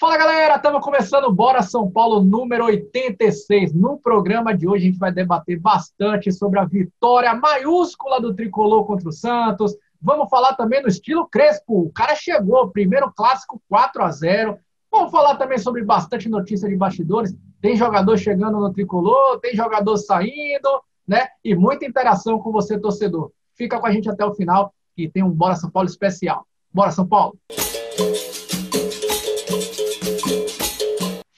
Fala galera, estamos começando Bora São Paulo número 86. No programa de hoje a gente vai debater bastante sobre a vitória maiúscula do tricolor contra o Santos. Vamos falar também no estilo Crespo. O cara chegou, primeiro clássico 4 a 0. Vamos falar também sobre bastante notícia de bastidores. Tem jogador chegando no tricolor, tem jogador saindo, né? E muita interação com você, torcedor. Fica com a gente até o final e tem um Bora São Paulo especial. Bora São Paulo!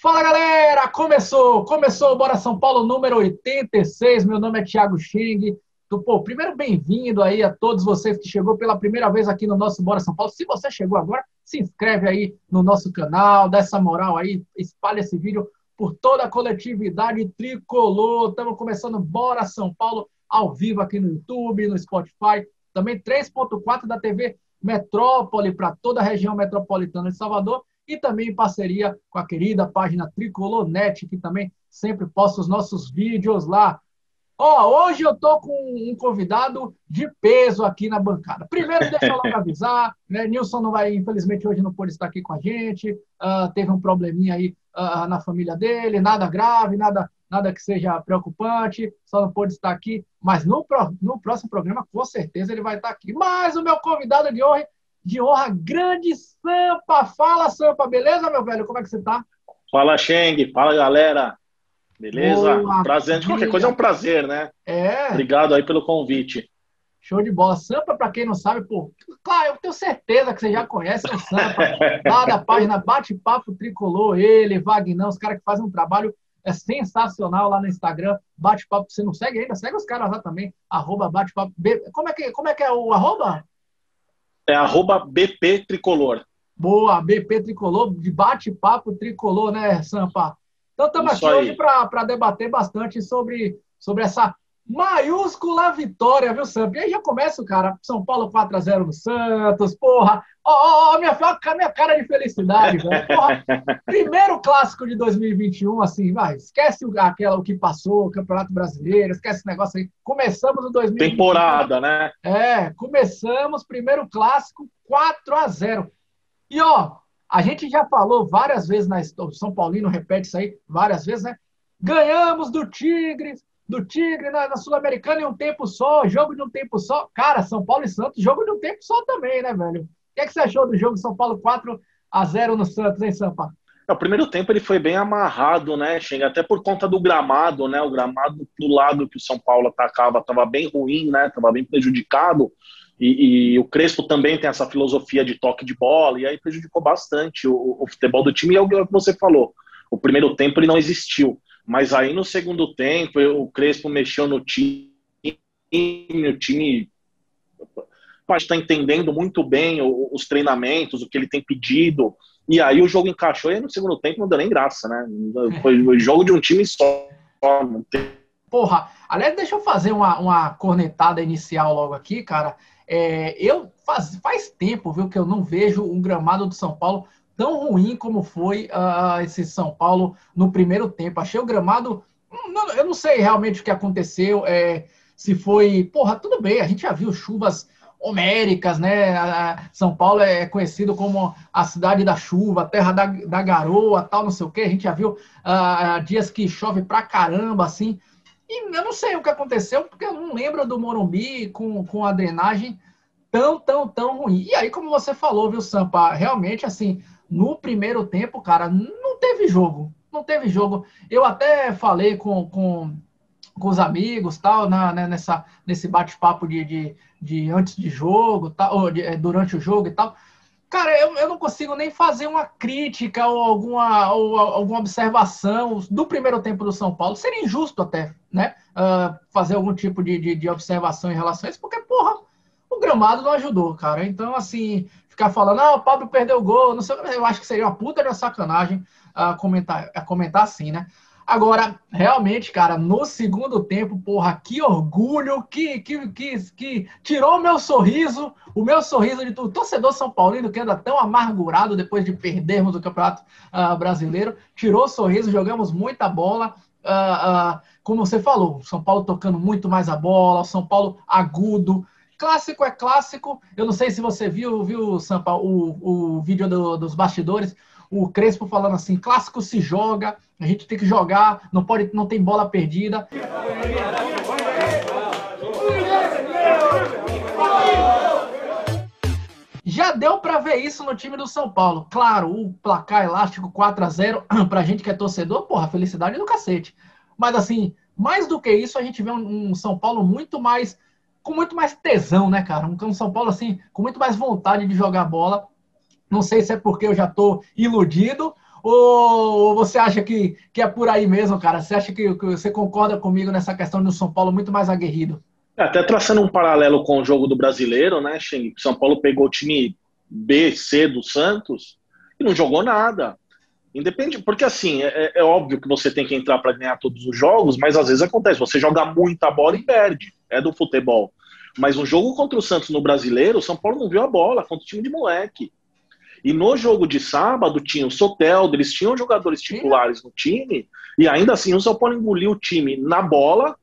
Fala galera, começou, começou o Bora São Paulo número 86. Meu nome é Thiago Xing. Pô, primeiro bem-vindo aí a todos vocês que chegou pela primeira vez aqui no nosso Bora São Paulo. Se você chegou agora, se inscreve aí no nosso canal, dá essa moral aí, espalha esse vídeo por toda a coletividade tricolor. Estamos começando Bora São Paulo ao vivo aqui no YouTube, no Spotify, também 3.4 da TV Metrópole para toda a região metropolitana de Salvador e também em parceria com a querida página Tricolornet, que também sempre posta os nossos vídeos lá. Ó, oh, hoje eu tô com um convidado de peso aqui na bancada. Primeiro, deixa eu logo avisar, né? Nilson não vai, infelizmente, hoje não pôde estar aqui com a gente. Uh, teve um probleminha aí uh, na família dele, nada grave, nada, nada que seja preocupante, só não pôde estar aqui. Mas no, no próximo programa, com certeza, ele vai estar aqui. Mas o meu convidado de hoje de honra, grande Sampa. Fala, Sampa, beleza, meu velho? Como é que você tá? Fala, Cheng. Fala, galera. Beleza? Boa, prazer. De qualquer coisa é um prazer, né? É. Obrigado aí pelo convite. Show de bola. Sampa, para quem não sabe, pô, claro, eu tenho certeza que você já conhece o Sampa, lá da página Bate-Papo Tricolor, ele, Vagnão, os caras que fazem um trabalho é sensacional lá no Instagram. Bate-Papo, você não segue ainda? Segue os caras lá também, arroba Bate-Papo. Como é, que, como é que é o arroba? É arroba BP Tricolor. Boa, BP Tricolor, de bate-papo tricolor, né, Sampa? Então estamos aqui aí. hoje para debater bastante sobre, sobre essa maiúscula vitória, viu, Sampa? E aí já começa o cara, São Paulo 4x0 no Santos, porra. Ó, ó, ó, minha, minha cara de felicidade, velho. Porra, primeiro clássico de 2021, assim, vai, esquece o, aquela, o que passou, o Campeonato Brasileiro, esquece esse negócio aí. Começamos o 2021. Temporada, né? É, começamos, primeiro clássico, 4 a 0 E, ó, a gente já falou várias vezes na o São Paulino repete isso aí várias vezes, né? Ganhamos do Tigres, do Tigre na, na Sul-Americana em um tempo só, jogo de um tempo só. Cara, São Paulo e Santos, jogo de um tempo só também, né, velho? O que, é que você achou do jogo São Paulo 4 a 0 no Santos, hein, Sampa? O primeiro tempo ele foi bem amarrado, né, Chega? Até por conta do gramado, né? O gramado do lado que o São Paulo atacava estava bem ruim, né? Estava bem prejudicado. E, e, o Crespo também tem essa filosofia de toque de bola, e aí prejudicou bastante o, o futebol do time. E é o que você falou. O primeiro tempo ele não existiu. Mas aí no segundo tempo, o Crespo mexeu no time, o time está entendendo muito bem os treinamentos, o que ele tem pedido. E aí o jogo encaixou e no segundo tempo não deu nem graça, né? Foi o jogo de um time só. Porra, aliás, deixa eu fazer uma, uma cornetada inicial logo aqui, cara. É, eu faz, faz tempo, viu, que eu não vejo um gramado do São Paulo tão ruim como foi uh, esse São Paulo no primeiro tempo. Achei o gramado. Hum, não, eu não sei realmente o que aconteceu. É, se foi. Porra, tudo bem, a gente já viu chuvas homéricas, né? São Paulo é conhecido como a cidade da chuva, a terra da, da garoa, tal, não sei o quê. A gente já viu uh, dias que chove pra caramba, assim. E eu não sei o que aconteceu, porque eu não lembro do Morumbi com, com a drenagem tão, tão, tão ruim. E aí, como você falou, viu, Sampa? Realmente, assim, no primeiro tempo, cara, não teve jogo. Não teve jogo. Eu até falei com, com, com os amigos, tal, na, né, nessa, nesse bate-papo de, de, de, antes de jogo, tal, ou de, é, durante o jogo e tal. Cara, eu, eu não consigo nem fazer uma crítica ou alguma, ou alguma observação do primeiro tempo do São Paulo. Seria injusto até, né? Uh, fazer algum tipo de, de, de observação em relação a isso, porque, porra, o gramado não ajudou, cara. Então, assim, ficar falando, ah, o Pablo perdeu o gol, não sei, eu acho que seria uma puta de sacanagem a comentar, comentar assim, né? Agora, realmente, cara, no segundo tempo, porra, que orgulho, que, que, que, que tirou o meu sorriso, o meu sorriso de. Torcedor São Paulino, que anda tão amargurado depois de perdermos o Campeonato uh, Brasileiro, tirou o sorriso, jogamos muita bola. Uh, uh, como você falou, São Paulo tocando muito mais a bola, São Paulo agudo, Clássico é clássico. Eu não sei se você viu, viu, o, o vídeo do, dos bastidores. O Crespo falando assim, clássico se joga, a gente tem que jogar, não pode, não tem bola perdida. Já deu para ver isso no time do São Paulo. Claro, o placar elástico 4 a 0 pra gente que é torcedor, porra, felicidade do cacete. Mas assim, mais do que isso, a gente vê um, um São Paulo muito mais com muito mais tesão, né, cara? Um, São Paulo assim, com muito mais vontade de jogar bola. Não sei se é porque eu já tô iludido ou você acha que, que é por aí mesmo, cara? Você acha que, que você concorda comigo nessa questão do São Paulo muito mais aguerrido? É, até traçando um paralelo com o jogo do brasileiro, né, Xing? São Paulo pegou o time B, C do Santos e não jogou nada. Independe, porque assim, é, é óbvio que você tem que entrar para ganhar todos os jogos, mas às vezes acontece, você joga muita bola e perde. É do futebol. Mas um jogo contra o Santos no brasileiro, o São Paulo não viu a bola contra o time de moleque. E no jogo de sábado tinha o Sotel, eles tinham jogadores titulares no time, e ainda assim o São Paulo engoliu o time na bola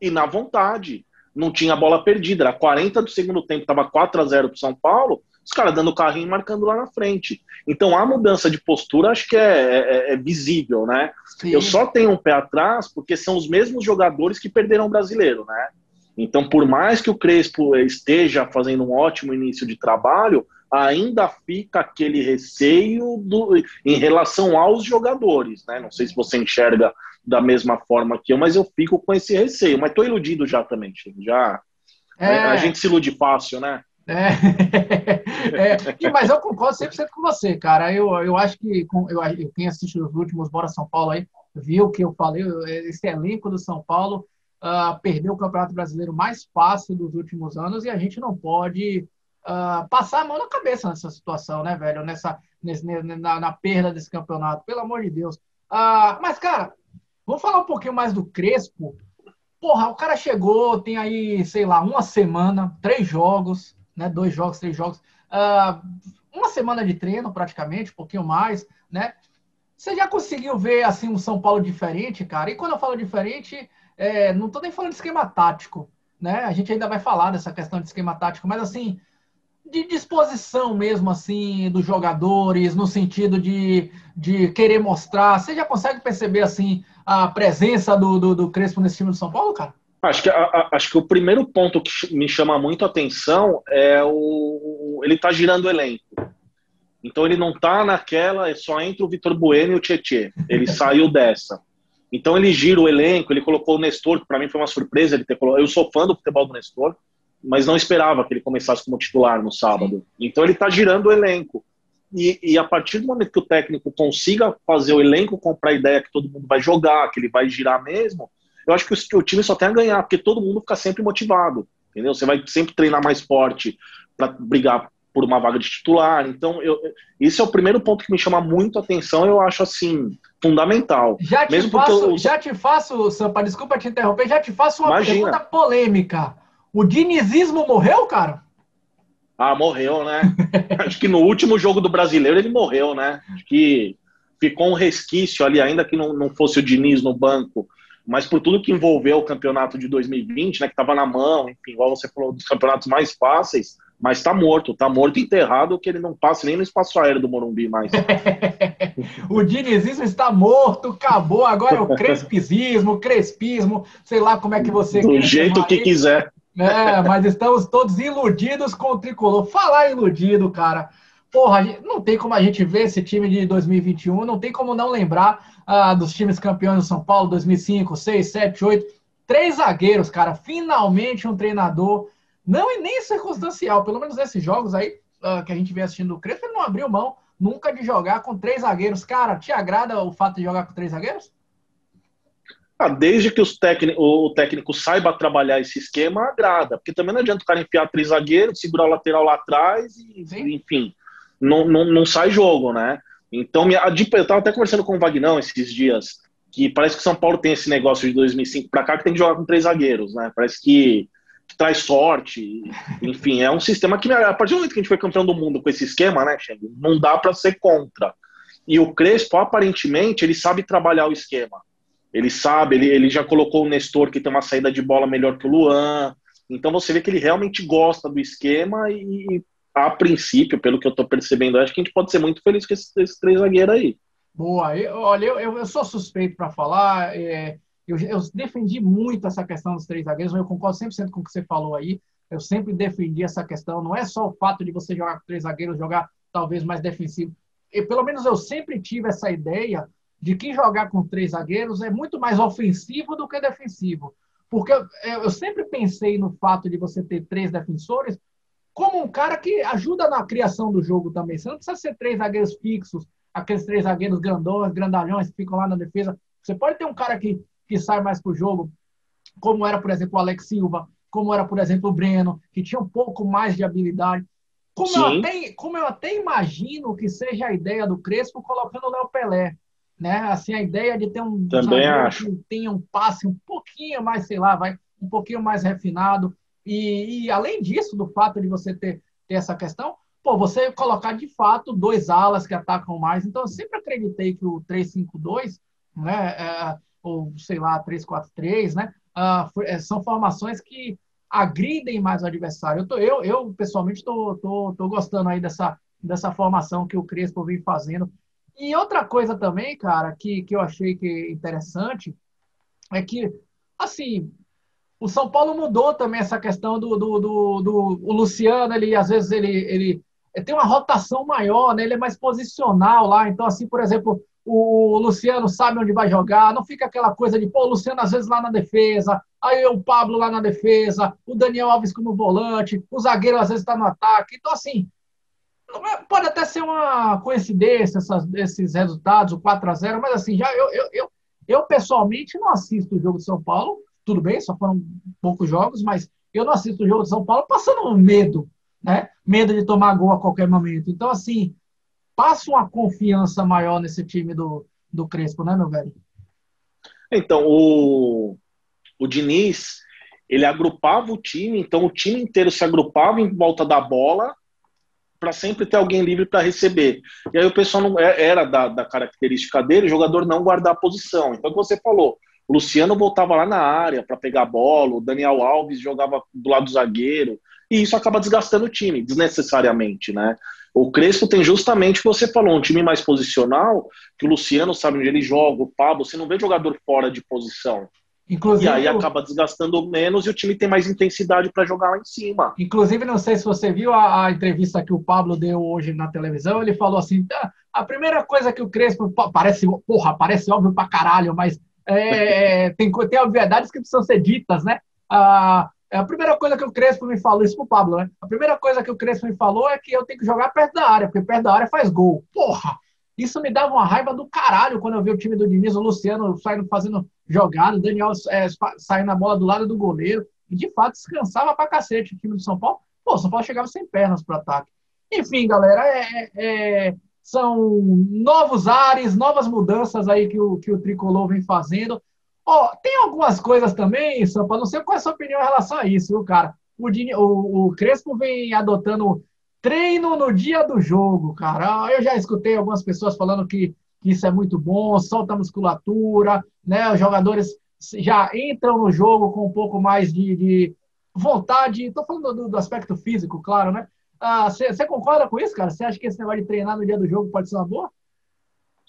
e na vontade. Não tinha bola perdida, era 40 do segundo tempo, estava 4 a 0 para o São Paulo, os caras dando carrinho e marcando lá na frente. Então a mudança de postura acho que é, é, é visível, né? Sim. Eu só tenho um pé atrás porque são os mesmos jogadores que perderam o brasileiro, né? Então, por mais que o Crespo esteja fazendo um ótimo início de trabalho, ainda fica aquele receio do, em relação aos jogadores, né? Não sei se você enxerga da mesma forma que eu, mas eu fico com esse receio. Mas estou iludido já também, Chico. Já é... a gente se ilude fácil, né? É. é. mas eu concordo 100% com você, cara. Eu, eu acho que eu, eu quem assiste os últimos Bora São Paulo aí viu que eu falei, esse elenco do São Paulo uh, perdeu o Campeonato Brasileiro mais fácil dos últimos anos e a gente não pode uh, passar a mão na cabeça nessa situação, né, velho? Nessa, nesse, na, na perda desse campeonato, pelo amor de Deus. Uh, mas, cara, vamos falar um pouquinho mais do Crespo. Porra, o cara chegou, tem aí, sei lá, uma semana, três jogos, né? Dois jogos, três jogos. Uh, uma semana de treino, praticamente, um pouquinho mais, né? Você já conseguiu ver assim um São Paulo diferente, cara? E quando eu falo diferente, é, não estou nem falando de esquema tático, né? A gente ainda vai falar dessa questão de esquema tático, mas assim, de disposição mesmo, assim, dos jogadores, no sentido de, de querer mostrar. Você já consegue perceber, assim, a presença do, do, do Crespo nesse time do São Paulo, cara? Acho que, a, acho que o primeiro ponto que me chama muito a atenção é o. Ele tá girando o elenco. Então ele não tá naquela, só entra o Vitor Bueno e o Tietê. Ele saiu dessa. Então ele gira o elenco, ele colocou o Nestor, que para mim foi uma surpresa ele ter colocado. Eu sou fã do futebol do Nestor, mas não esperava que ele começasse como titular no sábado. Então ele está girando o elenco. E, e, a partir do momento que o técnico consiga fazer o elenco comprar a ideia que todo mundo vai jogar, que ele vai girar mesmo, eu acho que o, o time só tem a ganhar, porque todo mundo fica sempre motivado. Entendeu? Você vai sempre treinar mais forte para brigar por uma vaga de titular. Então, eu, esse é o primeiro ponto que me chama muito a atenção, eu acho assim, fundamental. Já te Mesmo faço, eu... já te faço, Sampa, desculpa te interromper, já te faço uma Imagina. pergunta polêmica. O dinizismo morreu, cara? Ah, morreu, né? acho que no último jogo do brasileiro ele morreu, né? Acho que ficou um resquício ali, ainda que não, não fosse o Diniz no banco, mas por tudo que envolveu o campeonato de 2020, né? Que estava na mão, enfim, igual você falou, dos campeonatos mais fáceis mas está morto, está morto enterrado que ele não passa nem no espaço aéreo do Morumbi mais. o dinizismo está morto, acabou, agora é o crespizismo, crespismo, sei lá como é que você Do jeito que quiser. É, mas estamos todos iludidos com o tricolor. Falar iludido, cara. Porra, não tem como a gente ver esse time de 2021, não tem como não lembrar ah, dos times campeões do São Paulo 2005, 6, 7, 8. Três zagueiros, cara. Finalmente um treinador não, e nem circunstancial. Pelo menos nesses jogos aí uh, que a gente vem assistindo o Crespo, ele não abriu mão nunca de jogar com três zagueiros. Cara, te agrada o fato de jogar com três zagueiros? Ah, desde que os técnico, o técnico saiba trabalhar esse esquema, agrada. Porque também não adianta o cara enfiar três zagueiros, segurar o lateral lá atrás e, Sim. enfim, não, não, não sai jogo, né? Então, eu estava até conversando com o Vagnão esses dias, que parece que o São Paulo tem esse negócio de 2005 para cá que tem que jogar com três zagueiros, né? Parece que que traz sorte. Enfim, é um sistema que, a partir do momento que a gente foi campeão do mundo com esse esquema, né, Cheng, não dá para ser contra. E o Crespo, aparentemente, ele sabe trabalhar o esquema. Ele sabe, ele, ele já colocou o Nestor, que tem uma saída de bola melhor que o Luan. Então você vê que ele realmente gosta do esquema e, a princípio, pelo que eu estou percebendo, acho que a gente pode ser muito feliz com esses, esses três zagueiros aí. Boa, eu, olha, eu, eu sou suspeito para falar. É, eu, eu, defendi muito essa questão dos três zagueiros, mas eu concordo 100% com o que você falou aí. Eu sempre defendi essa questão. Não é só o fato de você jogar com três zagueiros, jogar talvez mais defensivo. E, pelo menos eu sempre tive essa ideia de que jogar com três zagueiros é muito mais ofensivo do que defensivo. Porque eu, eu sempre pensei no fato de você ter três defensores como um cara que ajuda na criação do jogo também. Você não precisa ser três zagueiros fixos, aqueles três zagueiros grandões, grandalhões que ficam lá na defesa. Você pode ter um cara que, que sai mais pro jogo, como era, por exemplo, o Alex Silva, como era, por exemplo, o Breno, que tinha um pouco mais de habilidade. Como, eu até, como eu até imagino que seja a ideia do Crespo colocando o Léo Pelé. Né? Assim, a ideia de ter um Também acho. que tenha um passe um pouquinho mais, sei lá, vai, um pouquinho mais refinado. E, e além disso, do fato de você ter, ter essa questão, pô, você colocar de fato dois alas que atacam mais. Então, eu sempre acreditei que o 3-5-2, né, é, ou sei lá, 3-4-3, né, uh, são formações que agridem mais o adversário. Eu, tô, eu, eu pessoalmente, estou tô, tô, tô gostando aí dessa, dessa formação que o Crespo vem fazendo. E outra coisa também, cara, que, que eu achei que é interessante é que, assim, o São Paulo mudou também essa questão do, do, do, do o Luciano, ele às vezes ele, ele tem uma rotação maior, né? Ele é mais posicional lá. Então, assim, por exemplo, o Luciano sabe onde vai jogar, não fica aquela coisa de, pô, o Luciano às vezes lá na defesa, aí o Pablo lá na defesa, o Daniel Alves como volante, o zagueiro às vezes está no ataque. Então, assim, pode até ser uma coincidência essas, esses resultados, o 4 a 0 mas assim, já eu, eu, eu, eu pessoalmente não assisto o jogo de São Paulo, tudo bem, só foram poucos jogos, mas eu não assisto o jogo de São Paulo passando medo né? Medo de tomar gol a qualquer momento. Então, assim, passa uma confiança maior nesse time do, do Crespo, né, meu velho? Então, o, o Diniz, ele agrupava o time, então o time inteiro se agrupava em volta da bola para sempre ter alguém livre para receber. E aí o pessoal não é, era da, da característica dele, o jogador não guardar a posição. Então, o que você falou, o Luciano voltava lá na área para pegar bola, o Daniel Alves jogava do lado do zagueiro, e isso acaba desgastando o time, desnecessariamente, né? O Crespo tem justamente o que você falou, um time mais posicional, que o Luciano sabe onde ele joga, o Pablo, você não vê jogador fora de posição. Inclusive, e aí acaba desgastando menos e o time tem mais intensidade para jogar lá em cima. Inclusive, não sei se você viu a, a, entrevista que o Pablo deu hoje na televisão, ele falou assim: ah, a primeira coisa que o Crespo parece, porra, parece óbvio pra caralho, mas é, tem, tem obviedades que precisam ser ditas, né? Ah, é a primeira coisa que o Crespo me falou, isso pro Pablo, né? A primeira coisa que o Crespo me falou é que eu tenho que jogar perto da área, porque perto da área faz gol. Porra! Isso me dava uma raiva do caralho quando eu vi o time do Diniz, o Luciano saindo fazendo jogada, o Daniel é, saindo a bola do lado do goleiro. E de fato descansava pra cacete o time do São Paulo. Pô, o São Paulo chegava sem pernas pro ataque. Enfim, galera, é, é, são novos ares, novas mudanças aí que o, que o Tricolor vem fazendo. Ó, oh, tem algumas coisas também, Sampa, não sei qual é a sua opinião em relação a isso, viu, cara? O, o, o Crespo vem adotando treino no dia do jogo, cara. Eu já escutei algumas pessoas falando que, que isso é muito bom, solta a musculatura, né? Os jogadores já entram no jogo com um pouco mais de, de vontade. Estou falando do, do, aspecto físico, claro, né? Você ah, concorda com isso, cara? Você acha que esse negócio de treinar no dia do jogo pode ser uma boa?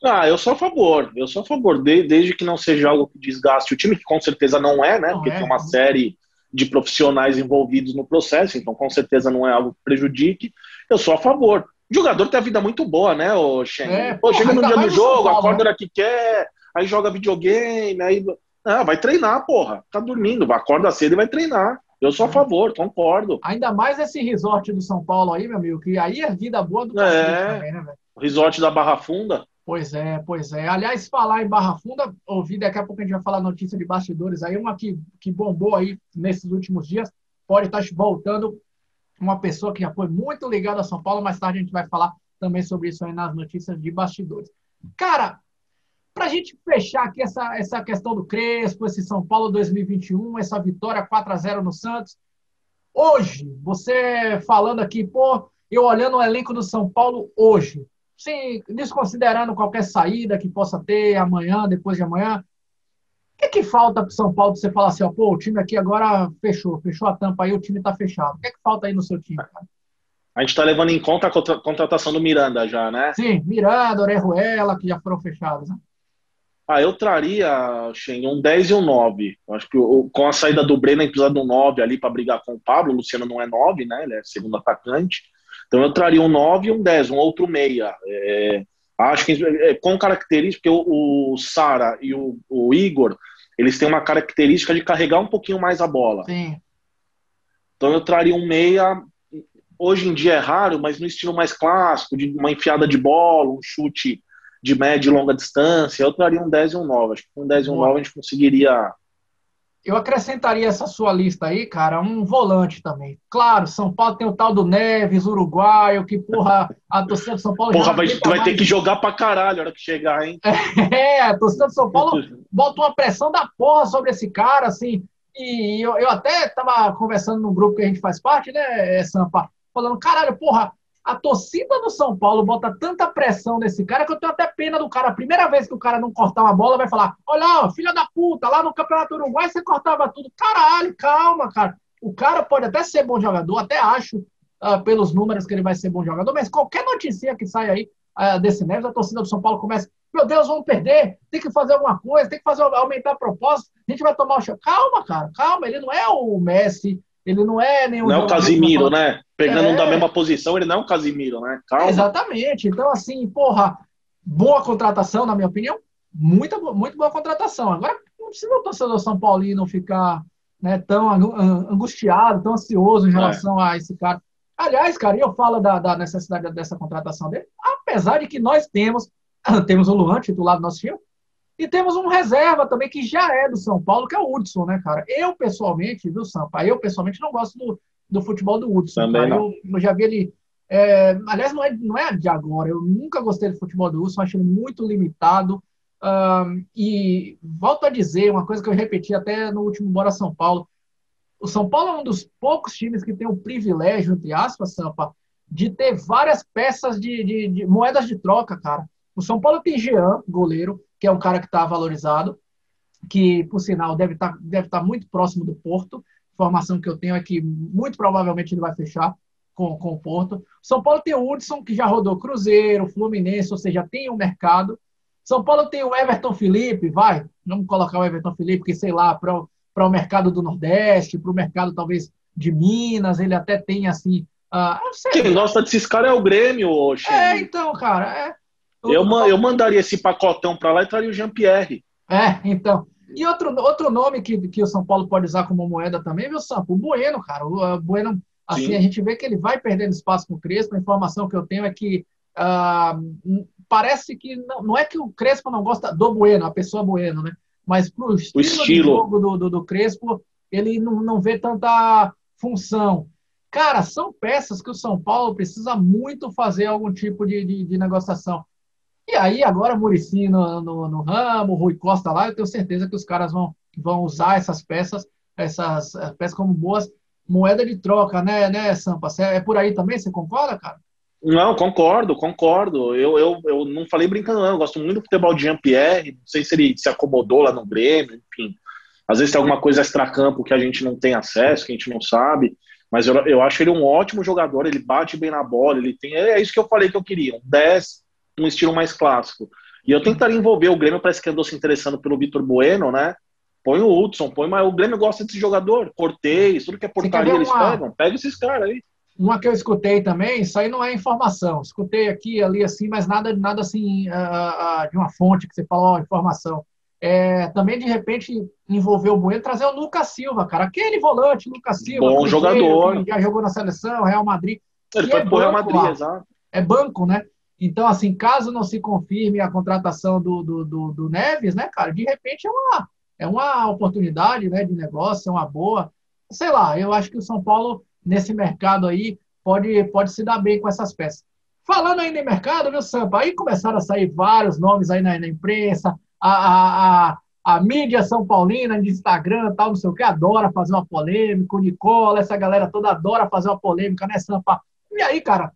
Ah, eu sou a favor, eu sou a favor, de, desde que não seja algo que desgaste o time, que com certeza não é, né? Não porque é, tem uma série de profissionais envolvidos no processo, então com certeza não é algo que prejudique. Eu sou a favor. O jogador tem a vida muito boa, né, o Shen? É, Pô, chega no dia do jogo, Paulo, acorda né? que quer, aí joga videogame, aí. Ah, vai treinar, porra. Tá dormindo, acorda cedo e vai treinar. Eu sou a favor, concordo. Ainda mais esse resort do São Paulo aí, meu amigo, que aí é vida boa do é, também, né, velho? O resort da Barra Funda. Pois é, pois é. Aliás, falar em Barra Funda, ouvi daqui a pouco a gente vai falar notícia de bastidores aí, uma que, que bombou aí nesses últimos dias, pode estar voltando uma pessoa que já foi muito ligada a São Paulo, mais tarde a gente vai falar também sobre isso aí nas notícias de bastidores. Cara, para a gente fechar aqui essa, essa questão do Crespo, esse São Paulo 2021, essa vitória 4 a 0 no Santos, hoje, você falando aqui, pô, eu olhando o elenco do São Paulo hoje, sem desconsiderando qualquer saída que possa ter amanhã, depois de amanhã, o que, que falta para o São Paulo para você falar assim, ó, pô, o time aqui agora fechou, fechou a tampa aí, o time está fechado. O que, que falta aí no seu time, cara? A gente está levando em conta a contratação do Miranda já, né? Sim, Miranda, Orejuela, que já foram fechados, né? Ah, eu traria, Shen, um 10 e um 9. Eu acho que o, com a saída do Brenner precisa de um 9 ali para brigar com o Pablo. O Luciano não é 9, né? Ele é segundo atacante. Então eu traria um 9 e um 10, um outro meia. É, acho que é, com característica, porque o, o Sara e o, o, Igor, eles têm uma característica de carregar um pouquinho mais a bola. Sim. Então eu traria um meia. Hoje em dia é raro, mas no estilo mais clássico, de uma enfiada de bola, um chute de média e longa distância, eu traria um 10 e um 9. Acho que com um 10 e um 9 a gente conseguiria. Eu acrescentaria essa sua lista aí, cara, um volante também. Claro, São Paulo tem o tal do Neves, uruguaio, que, porra, a torcida do São Paulo. Porra, vai, vai mais... ter que jogar pra caralho a hora que chegar, hein? É, a torcida do São Paulo bota uma pressão da porra sobre esse cara, assim. E eu, eu até tava conversando num grupo que a gente faz parte, né, Sampa? Falando, caralho, porra, a torcida do São Paulo bota tanta pressão nesse cara que eu tenho até pena do cara. A primeira vez que o cara não cortar uma bola, vai falar: Olha, filha da puta, lá no Campeonato Uruguai você cortava tudo. Caralho, calma, cara. O cara pode até ser bom jogador, até acho, uh, pelos números que ele vai ser bom jogador, mas qualquer notícia que sai aí uh, desse Neves, a torcida do São Paulo começa: Meu Deus, vamos perder, tem que fazer alguma coisa, tem que fazer aumentar a proposta, a gente vai tomar o show. Calma, cara, calma, ele não é o Messi, ele não é nenhum. Não é o Casimiro, né? Pegando é... um da mesma posição, ele não é o Casimiro, né? Calma. Exatamente. Então, assim, porra, boa contratação, na minha opinião. Muita, muito boa contratação. Agora, não precisa o torcedor São Paulino ficar né, tão angustiado, tão ansioso em relação é. a esse cara. Aliás, cara, eu falo da, da, necessidade dessa contratação dele, apesar de que nós temos, temos o Luan, titular do nosso time, e temos um reserva também que já é do São Paulo, que é o Hudson, né, cara? Eu, pessoalmente, viu, Sampa? Eu, pessoalmente, não gosto do, do futebol do Hudson. Também não. Eu, eu, já vi ele. É, aliás, não é, não é de agora. Eu nunca gostei do futebol do Hudson, acho ele muito limitado. Um, e volto a dizer uma coisa que eu repeti até no último Bora São Paulo. O São Paulo é um dos poucos times que tem o privilégio, entre aspas, Sampa, de ter várias peças de, de, de moedas de troca, cara. O São Paulo tem Jean, goleiro, que é um cara que está valorizado, que, por sinal, deve estar tá, deve tá muito próximo do Porto. Informação que eu tenho é que muito provavelmente ele vai fechar com, com o Porto. São Paulo tem o Hudson, que já rodou Cruzeiro, Fluminense, ou seja, tem o um mercado. São Paulo tem o Everton Felipe, vai, vamos colocar o Everton Felipe, que sei lá, para o mercado do Nordeste, para o mercado talvez de Minas, ele até tem assim. Uh, Quem gosta desses caras é o Grêmio, Oxe. É, então, cara, é. Eu, eu mandaria esse pacotão para lá e traria o Jean-Pierre. É, então. E outro, outro nome que, que o São Paulo pode usar como moeda também, meu Sampo, o Bueno, cara. O Bueno, assim, Sim. a gente vê que ele vai perdendo espaço com o Crespo. A informação que eu tenho é que uh, parece que não, não, é que o Crespo não gosta do Bueno, a pessoa Bueno, né? Mas pro estilo, estilo. de jogo do, do, do Crespo, ele não, não vê tanta função. Cara, são peças que o São Paulo precisa muito fazer algum tipo de, de, de negociação. E aí, agora, Murici no, no, no, ramo, Rui Costa lá, eu tenho certeza que os caras vão, vão usar essas peças, essas eh, peças como boas moeda de troca, né, né, Sampa? É por aí também? Você concorda, cara? Não, concordo, concordo. Eu, eu, eu não falei brincando, não. Eu gosto muito do futebol de Jean-Pierre. Não sei se ele se acomodou lá no Grêmio, enfim. Às vezes tem alguma coisa extra-campo que a gente não tem acesso, que a gente não sabe. Mas eu, eu acho ele um ótimo jogador. Ele bate bem na bola. Ele tem. É isso que eu falei que eu queria. Um 10, um estilo mais clássico. E eu tentaria envolver o Grêmio, parece que andou se interessando pelo Vitor Bueno, né? Põe o Hudson, põe, mas o Grêmio gosta desse jogador. Cortez, tudo que é portaria eles uma... pegam. Pega esses caras aí. Uma que eu escutei também, isso aí não é informação. Escutei aqui, ali, assim, mas nada, nada assim uh, uh, de uma fonte que você falou, oh, informação. É, também, de repente, envolver o Bueno, trazer o Lucas Silva, cara. Aquele volante, Lucas Silva. Bom jogador. já jogou na seleção, Real Madrid. Ele foi é pro Real Madrid, exato. É banco, né? Então, assim, caso não se confirme a contratação do, do, do, do, Neves, né, cara, de repente é uma, é uma oportunidade né, de negócio, é uma boa. Sei lá, eu acho que o São Paulo, nesse mercado aí, pode, pode se dar bem com essas peças. Falando ainda em mercado, viu, Sampa? Aí começaram a sair vários nomes aí na, na imprensa, a, a, a, a, mídia São Paulina, de Instagram tal, não sei o que, adora fazer uma polêmica, o Nicola, essa galera toda adora fazer uma polêmica, né, Sampa? E aí, cara,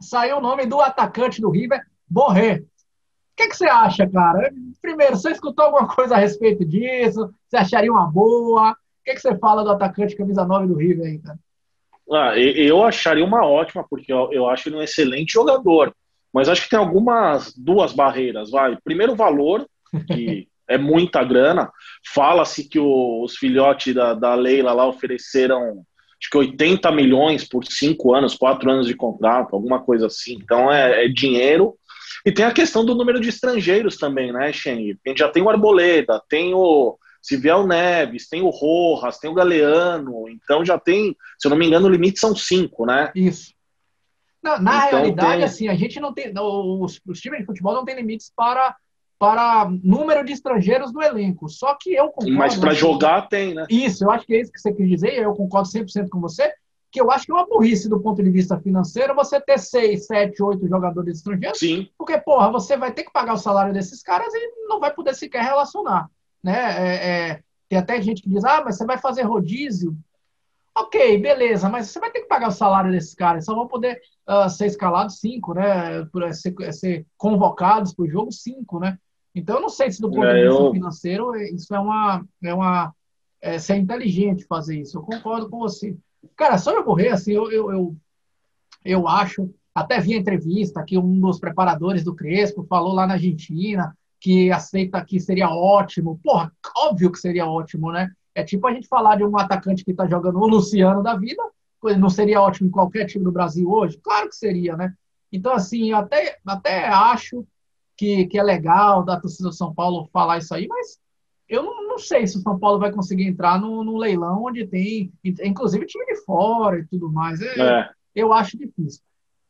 saiu o nome do atacante do River, Borré. O que, que, você acha, cara? Primeiro, você escutou alguma coisa a respeito disso? Você acharia uma boa? O que, que você fala do atacante camisa 9 do River aí, cara? Ah, eu acharia uma ótima, porque eu, acho ele um excelente jogador. Mas acho que tem algumas duas barreiras, vai. Primeiro, o valor, que é muita grana. Fala-se que os filhotes da, da Leila lá ofereceram acho que 80 milhões por cinco anos, quatro anos de contrato, alguma coisa assim. Então é, é dinheiro. E tem a questão do número de estrangeiros também, né, Sheng? A gente já tem o Arboleda, tem o Civiel Neves, tem o Rojas, tem o Galeano, então já tem, se eu não me engano, o limite são cinco, né? Isso. Na, na então, realidade, tem... assim, a gente não tem. Os, os times de futebol não têm limites para para número de estrangeiros no elenco. Só que eu concordo. Mas para jogar tem, né? Isso, eu acho que é isso que você quis dizer, eu concordo 100% com você, que eu acho que é uma burrice do ponto de vista financeiro você ter seis, sete, oito jogadores estrangeiros. Sim. Porque, porra, você vai ter que pagar o salário desses caras e não vai poder sequer relacionar. Né? É, é, tem até gente que diz, ah, mas você vai fazer rodízio. Ok, beleza, mas você vai ter que pagar o salário desses caras, só vão poder uh, ser escalados cinco, né? Por, ser, ser convocados para o jogo cinco, né? Então, eu não sei se do ponto é, de vista eu... financeiro isso é uma. É uma é, se é inteligente fazer isso. Eu concordo com você. Cara, só eu morrer, assim, eu, eu, eu, eu acho. Até vi a entrevista que um dos preparadores do Crespo falou lá na Argentina que aceita que seria ótimo. Porra, óbvio que seria ótimo, né? É tipo a gente falar de um atacante que está jogando o Luciano da vida, não seria ótimo em qualquer time do Brasil hoje? Claro que seria, né? Então, assim, eu até, até acho que, que é legal da torcida do São Paulo falar isso aí, mas eu não, não sei se o São Paulo vai conseguir entrar no, no, leilão onde tem, inclusive, time de fora e tudo mais. É, é. Eu acho difícil.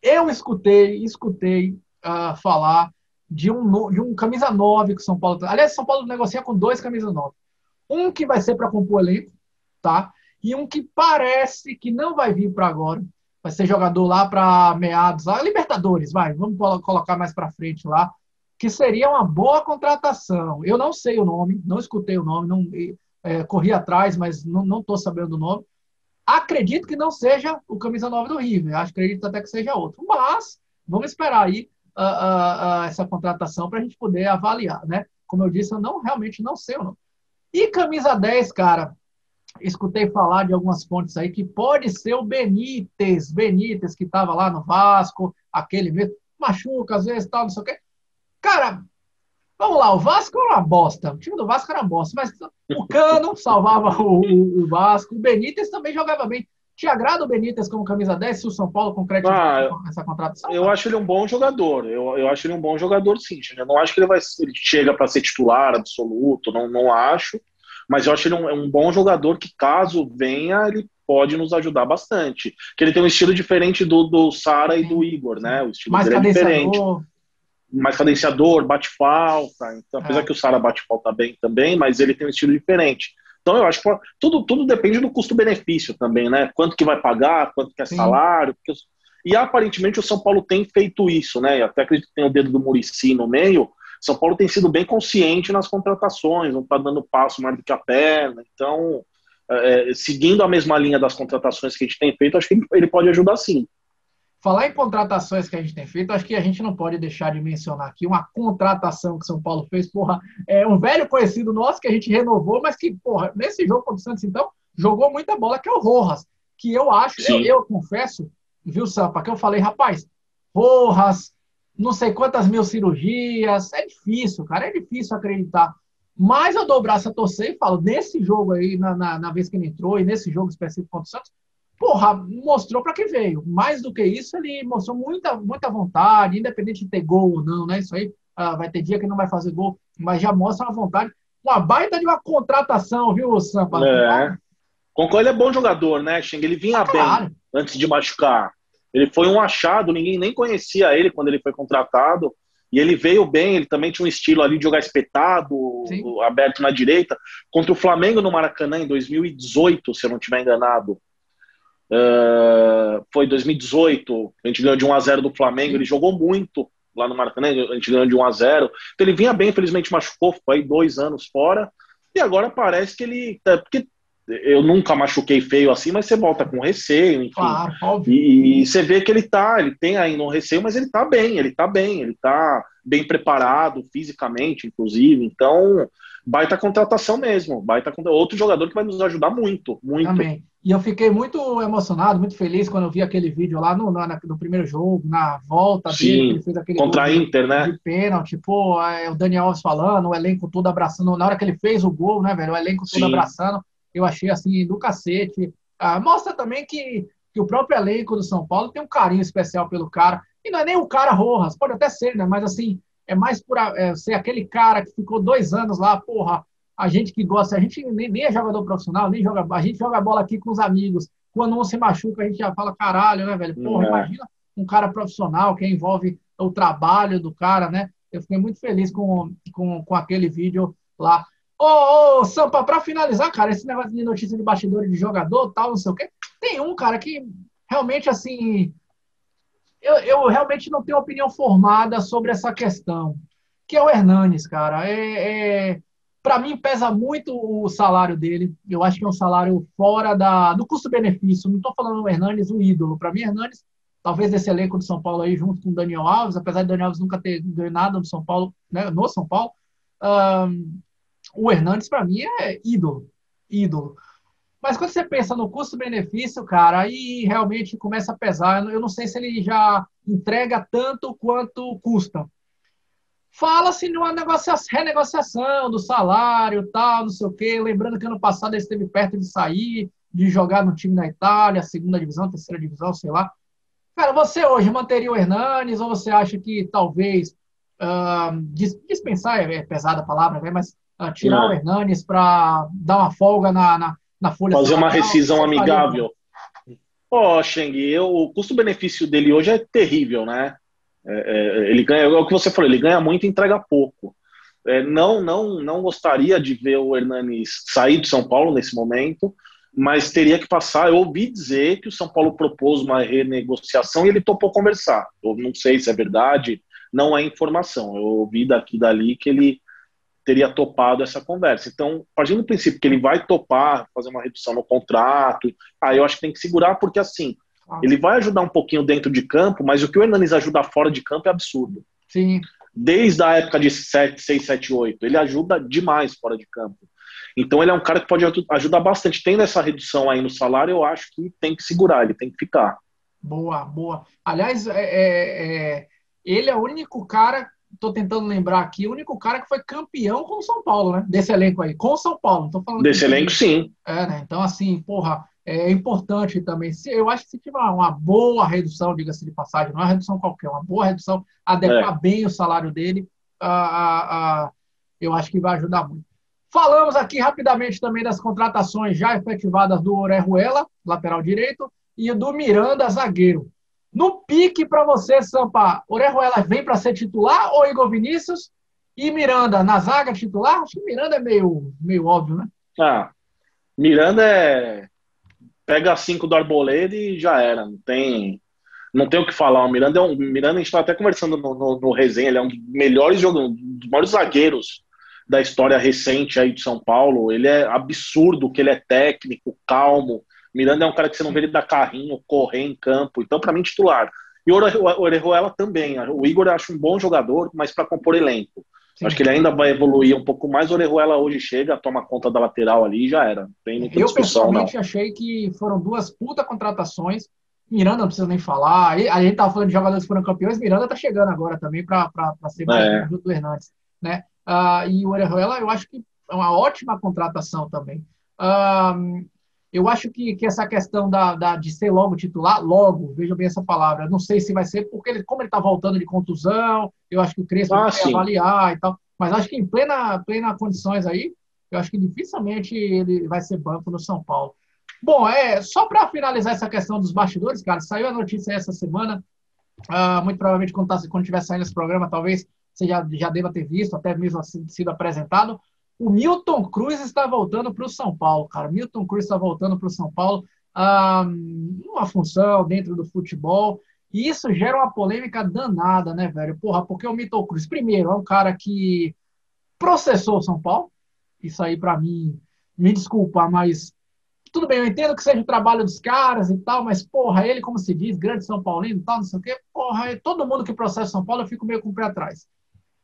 Eu escutei, escutei uh, falar de um, de um camisa 9 que o São Paulo. Aliás, São Paulo negocia com dois camisas 9. Um que vai ser para compor elenco, tá? E um que parece que não vai vir para agora. Vai ser jogador lá para meados, lá, Libertadores, vai. Vamos colocar mais para frente lá que seria uma boa contratação. Eu não sei o nome, não escutei o nome, não é, corri atrás, mas não estou sabendo o nome. Acredito que não seja o camisa 9 do River, acredito até que seja outro. Mas vamos esperar aí uh, uh, uh, essa contratação para a gente poder avaliar, né? Como eu disse, eu não realmente não sei o nome. E camisa 10, cara, escutei falar de algumas fontes aí que pode ser o Benítez, Benítez que estava lá no Vasco, aquele mesmo, machuca às vezes, tal, não sei o quê. Cara, vamos lá, o Vasco era uma bosta. O time do Vasco era uma bosta, mas o Cano salvava o, o, o Vasco, o Benítez também jogava bem. Te agrada o Benítez como camisa 10 se o São Paulo concretiza ah, essa contratação? Eu acho ele um bom jogador. Eu, eu acho ele um bom jogador, sim. Eu não acho que ele vai ele chega para ser titular absoluto, não, não acho. Mas eu acho ele um, um bom jogador que, caso venha, ele pode nos ajudar bastante. Que ele tem um estilo diferente do, do Sara e do Igor, né? O estilo Mais dele é diferente mais cadenciador, bate falta. Então, apesar é. que o Sara bate falta bem também, mas ele tem um estilo diferente. Então, eu acho que tudo, tudo depende do custo-benefício também, né? Quanto que vai pagar, quanto que é salário. Porque... E aparentemente o São Paulo tem feito isso, né? Eu até acredito que tem o dedo do Murici no meio. São Paulo tem sido bem consciente nas contratações, não está dando passo mais do que a perna. Então, é, seguindo a mesma linha das contratações que a gente tem feito, acho que ele pode ajudar sim. Falar em contratações que a gente tem feito, acho que a gente não pode deixar de mencionar aqui uma contratação que São Paulo fez, porra, é um velho conhecido nosso que a gente renovou, mas que, porra, nesse jogo contra o Santos, então, jogou muita bola, que é o Rojas, que eu acho, eu, eu, confesso, viu, Sampa, que eu falei, rapaz, Rojas, não sei quantas mil cirurgias, é difícil, cara, é difícil acreditar. Mas eu dou o braço a torcer e falo, nesse jogo aí, na, na, na vez que ele entrou, e nesse jogo específico contra o Santos, porra, mostrou para que veio. Mais do que isso, ele mostrou muita, muita vontade, independente de ter gol ou não, né? Isso aí ah, vai ter dia que não vai fazer gol, mas já mostra uma vontade. Uma baita de uma contratação, viu, Sampa? É. Concor, ele é bom jogador, né, Xing? Ele vinha ah, bem claro. antes de machucar. Ele foi um achado, ninguém nem conhecia ele quando ele foi contratado. E ele veio bem, ele também tinha um estilo ali de jogar espetado, Sim. aberto na direita. Contra o Flamengo no Maracanã em 2018, se eu não estiver enganado. Uh, foi 2018, a gente ganhou de 1 a 0 do Flamengo, ele jogou muito lá no Maracanã, a gente ganhou de 1 a 0 então ele vinha bem, infelizmente machucou, foi dois anos fora, e agora parece que ele. É, porque eu nunca machuquei feio assim, mas você volta com receio, enfim. Claro, e, e, você vê que ele tá, ele tem ainda um receio, mas ele tá bem, ele tá bem, ele tá bem preparado fisicamente, inclusive. Então, baita contratação mesmo, baita outro jogador que vai nos ajudar muito, muito. Também. E eu fiquei muito emocionado, muito feliz quando eu vi aquele vídeo lá no, no, no primeiro jogo, na volta Sim, dele, ele fez aquele contra a Inter, né? De pênalti, pô, é, o Daniel Alves falando, o elenco todo abraçando, na hora que ele fez o gol, né, velho, o elenco todo Sim. abraçando, eu achei assim, do cacete. Ah, mostra também que, que o próprio elenco do São Paulo tem um carinho especial pelo cara, e não é nem o cara Rojas, pode até ser, né, mas assim, é mais por é, ser aquele cara que ficou dois anos lá, porra, a gente que gosta, a gente nem, nem é jogador profissional, nem joga, a gente joga bola aqui com os amigos. Quando um se machuca, a gente já fala, caralho, né, velho? Porra, é. imagina um cara profissional que envolve o trabalho do cara, né? Eu fiquei muito feliz com, com, com aquele vídeo lá. Ô, ô Sampa, pra finalizar, cara, esse negócio de notícia de bastidores de jogador tal, não sei o quê. Tem um, cara, que realmente, assim. Eu, eu realmente não tenho opinião formada sobre essa questão, que é o Hernanes, cara. É, é para mim, pesa muito o salário dele. Eu acho que é um salário fora da, do custo-benefício. Não estou falando o Hernanes, o ídolo. Para mim, Hernanes, talvez desse elenco do São Paulo aí, junto com o Daniel Alves, apesar de Daniel Alves nunca ter ganho nada no São Paulo, né, no São Paulo, um, o Hernandes, para mim, é ídolo. Ídolo. Mas quando você pensa no custo-benefício, cara, aí realmente começa a pesar. Eu não sei se ele já entrega tanto quanto custa. Fala-se numa negociação, renegociação do salário, tal, não sei o quê. Lembrando que ano passado ele esteve perto de sair, de jogar no time da Itália, segunda divisão, terceira divisão, sei lá. Cara, você hoje manteria o Hernanes ou você acha que talvez uh, dispensar, é, é pesada a palavra, né? mas uh, tirar não. o Hernanes para dar uma folga na, na, na folha Fazer uma rescisão amigável. Pô, oh, Sheng, o custo-benefício dele hoje é terrível, né? É, é, ele ganha, é o que você falou, ele ganha muito e entrega pouco. É, não, não, não gostaria de ver o Hernanes sair de São Paulo nesse momento, mas teria que passar. Eu ouvi dizer que o São Paulo propôs uma renegociação e ele topou conversar. Eu não sei se é verdade, não é informação. Eu ouvi daqui dali que ele teria topado essa conversa. Então, partindo do princípio que ele vai topar, fazer uma redução no contrato, aí eu acho que tem que segurar, porque assim, ele vai ajudar um pouquinho dentro de campo, mas o que o Hernanes ajuda fora de campo é absurdo. Sim. Desde a época de 7, 6, 7, 8. Ele ajuda demais fora de campo. Então ele é um cara que pode ajudar bastante. Tendo essa redução aí no salário, eu acho que tem que segurar, ele tem que ficar. Boa, boa. Aliás, é, é, é ele é o único cara, estou tentando lembrar aqui, o único cara que foi campeão com o São Paulo, né? Desse elenco aí, com o São Paulo. Tô falando Desse elenco, sim. É, né? Então, assim, porra, é importante também. Se, eu acho que se tiver uma boa redução, diga-se de passagem, não é uma redução qualquer, uma boa redução, adequar é. bem o salário dele, eu acho que vai ajudar muito. Falamos aqui rapidamente também das contratações já efetivadas do Orejuela, lateral direito, e do Miranda, zagueiro. No pique para você, Sampa, Orejuela vem para ser titular ou Igor Vinícius? E Miranda na zaga titular? Acho que Miranda é meio, meio óbvio, né? Ah, Miranda é pega cinco do Arboleda e já era. Não tem, não tem o que falar. O Miranda é um. Miranda, a gente estava até conversando no, no, no, resenha, ele é um dos melhores jogadores, um dos maiores zagueiros da história recente aí de São Paulo. Ele é absurdo, que ele é técnico, calmo. Miranda é um cara que você não vê ele dar carrinho, correr em campo. Então, para mim, titular. E o Orejuela também. O Igor eu acho um bom jogador, mas para compor elenco. Sim. Acho que ele ainda vai evoluir um pouco mais. O Orejuela hoje chega, toma conta da lateral ali e já era. tem muita Eu pessoalmente não. achei que foram duas puta contratações. Miranda não precisa nem falar. A gente tava falando de jogadores que foram campeões. Miranda tá chegando agora também para ser é. do Hernandes. Né? Uh, e o Orejuela eu acho que é uma ótima contratação também. Uh, eu acho que, que essa questão da, da, de ser logo titular, logo, veja bem essa palavra, não sei se vai ser, porque ele, como ele está voltando de contusão, eu acho que o Crespo ah, vai avaliar e tal, mas acho que em plena, plena condições aí, eu acho que dificilmente ele vai ser banco no São Paulo. Bom, é só para finalizar essa questão dos bastidores, cara, saiu a notícia essa semana, uh, muito provavelmente quando, tá, quando tiver saindo esse programa, talvez você já, já deva ter visto, até mesmo assim, sido apresentado, o Milton Cruz está voltando para o São Paulo, cara. Milton Cruz está voltando para o São Paulo, ah, uma função dentro do futebol. E isso gera uma polêmica danada, né, velho? Porra, porque o Milton Cruz, primeiro, é um cara que processou o São Paulo. Isso aí, para mim, me desculpa, mas tudo bem, eu entendo que seja o trabalho dos caras e tal, mas, porra, ele, como se diz, grande São Paulino e tal, não sei o quê, porra, todo mundo que processa São Paulo, eu fico meio com o pé atrás.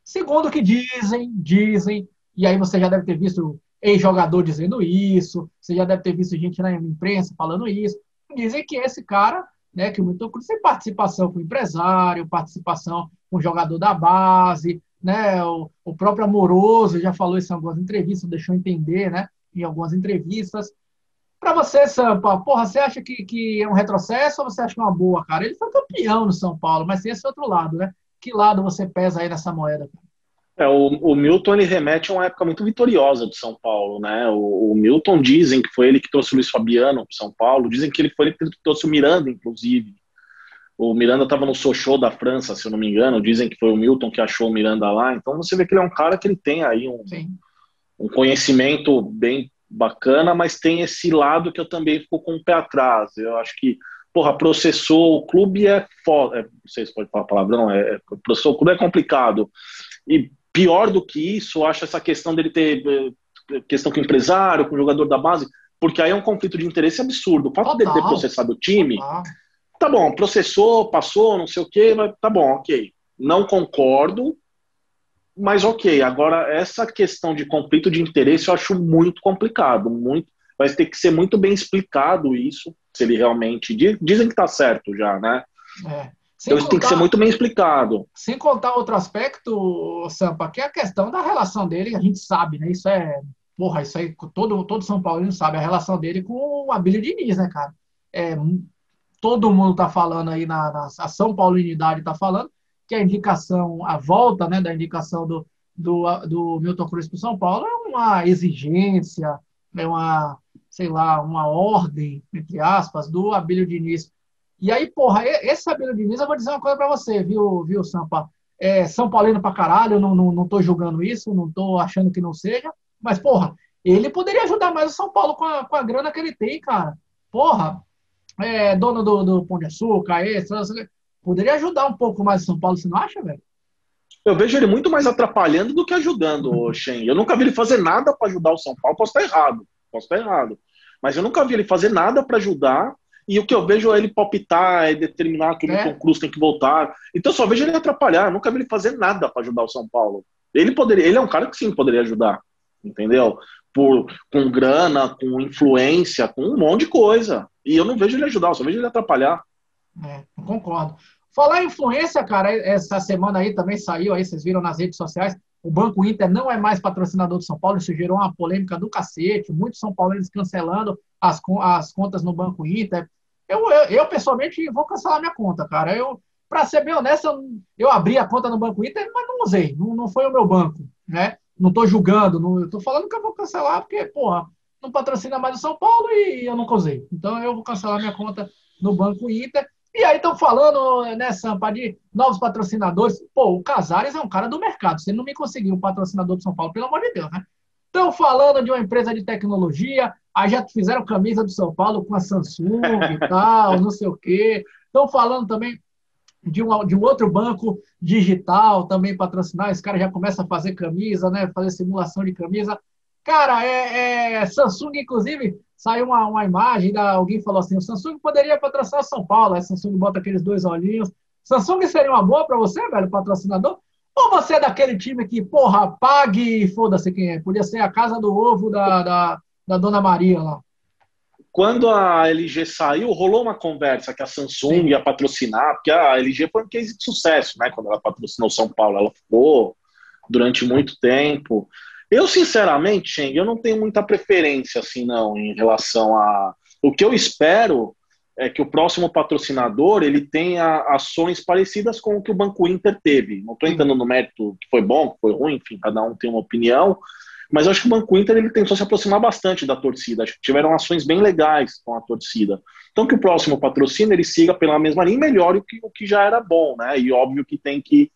Segundo o que dizem, dizem, e aí você já deve ter visto ex-jogador dizendo isso, você já deve ter visto gente na imprensa falando isso. Dizem que esse cara, né, que o Milton Cruz tem participação com empresário, participação com jogador da base, né, o, o próprio Amoroso já falou isso em algumas entrevistas, deixou entender, né, em algumas entrevistas. Para você, Sampa, porra, você acha que, que é um retrocesso ou você acha que é uma boa, cara? Ele foi campeão no São Paulo, mas tem esse outro lado, né? Que lado você pesa aí nessa moeda? É, o, o, Milton ele remete a uma época muito vitoriosa do São Paulo, né? O, o, Milton dizem que foi ele que trouxe o Luiz Fabiano para São Paulo, dizem que ele foi ele que trouxe o Miranda, inclusive. O Miranda estava no Sochaux da França, se eu não me engano. Dizem que foi o Milton que achou o Miranda lá. Então você vê que ele é um cara que ele tem aí um, um conhecimento bem bacana, mas tem esse lado que eu também fico com o pé atrás. Eu acho que, porra, processou o clube é foda. É, não sei se pode falar palavrão, é, é, processou o clube é complicado. E pior do que isso, eu acho essa questão dele ter eh, questão com o empresário, com o jogador da base, porque aí é um conflito de interesse absurdo. O fato dele ter processado o time, Total. tá bom, processou, passou, não sei o quê, mas tá bom, ok. Não concordo, mas ok, agora essa questão de conflito de interesse eu acho muito complicado, muito, vai ter que ser muito bem explicado isso, se ele realmente dizem que está certo já, né? É. então isso tem que ser muito bem explicado. Sem contar outro aspecto, Sampa, que é a questão da relação dele, a gente sabe, né? Isso é, porra, isso aí todo todo São Paulo sabe a relação dele com o Abílio Diniz, né, cara? É, todo mundo tá falando aí na, na a São Paulinidade tá falando que a indicação, a volta né, da indicação do, do, do Milton Cruz para o São Paulo é uma exigência, é uma, sei lá, uma ordem, entre aspas, do Abílio Diniz. E aí, porra, esse Abílio Diniz, eu vou dizer uma coisa para você, viu, viu Sampa? É, São Paulino para caralho, eu não, não, não tô julgando isso, não tô achando que não seja, mas, porra, ele poderia ajudar mais o São Paulo com a, com a grana que ele tem, cara. Porra, é, dono do, do Pão de Açúcar, esse, poderia ajudar um pouco mais o São Paulo, você não acha, velho? Eu vejo ele muito mais atrapalhando do que ajudando, Shen. Eu nunca vi ele fazer nada para ajudar o São Paulo. Posso estar errado, posso estar errado. Mas eu nunca vi ele fazer nada para ajudar. E o que eu vejo é ele palpitar, é determinar que o é. Milton Cruz tem que voltar. Então eu só vejo ele atrapalhar. Eu nunca vi ele fazer nada para ajudar o São Paulo. Ele poderia, ele é um cara que sim poderia ajudar, entendeu? Por, com grana, com influência, com um monte de coisa. E eu não vejo ele ajudar, eu só vejo ele atrapalhar. É, concordo. Falar em influência, cara, essa semana aí também saiu, aí vocês viram nas redes sociais, o Banco Inter não é mais patrocinador do São Paulo, isso gerou uma polêmica do cacete, muitos São Paulinos cancelando as, as contas no Banco Inter. Eu, eu, eu, pessoalmente, vou cancelar minha conta, cara. Eu, para ser bem honesto, eu, eu, abri a conta no Banco Inter, mas não usei, não, não foi o meu banco, né? Não estou julgando, não, eu tô falando que eu vou cancelar, porque, porra, não patrocina mais o São Paulo e eu nunca usei. Então eu vou cancelar minha conta no Banco Inter. E aí estão falando, né, Sampa, de novos patrocinadores. Pô, o Casares é um cara do mercado. Você não me conseguiu um patrocinador do São Paulo, pelo amor de Deus, né? Estão falando de uma empresa de tecnologia, aí já fizeram camisa do São Paulo com a Samsung e tal, não sei o quê. Estão falando também de um, de um outro banco digital também patrocinar. Esse cara já começa a fazer camisa, né? Fazer simulação de camisa. Cara, é, é Samsung, inclusive, saiu uma, uma imagem, da, alguém falou assim, o Samsung poderia patrocinar São Paulo, a Samsung bota aqueles dois olhinhos. Samsung seria uma boa para você, velho, patrocinador? Ou você é daquele time que, porra, pague e foda-se quem é? Podia ser a casa do ovo da, da, da Dona Maria lá. Quando a LG saiu, rolou uma conversa que a Samsung Sim. ia patrocinar, porque a LG foi um case de sucesso, né? Quando ela patrocinou São Paulo, ela ficou durante muito tempo. Eu, sinceramente, Cheng, eu não tenho muita preferência, assim, não, em relação a... O que eu espero é que o próximo patrocinador ele tenha ações parecidas com o que o Banco Inter teve. Não estou entrando no mérito que foi bom, que foi ruim, enfim, cada um tem uma opinião, mas eu acho que o Banco Inter ele tentou se aproximar bastante da torcida. Acho que tiveram ações bem legais com a torcida. Então que o próximo patrocínio ele siga pela mesma linha e melhore o que, o que já era bom, né? E óbvio que tem que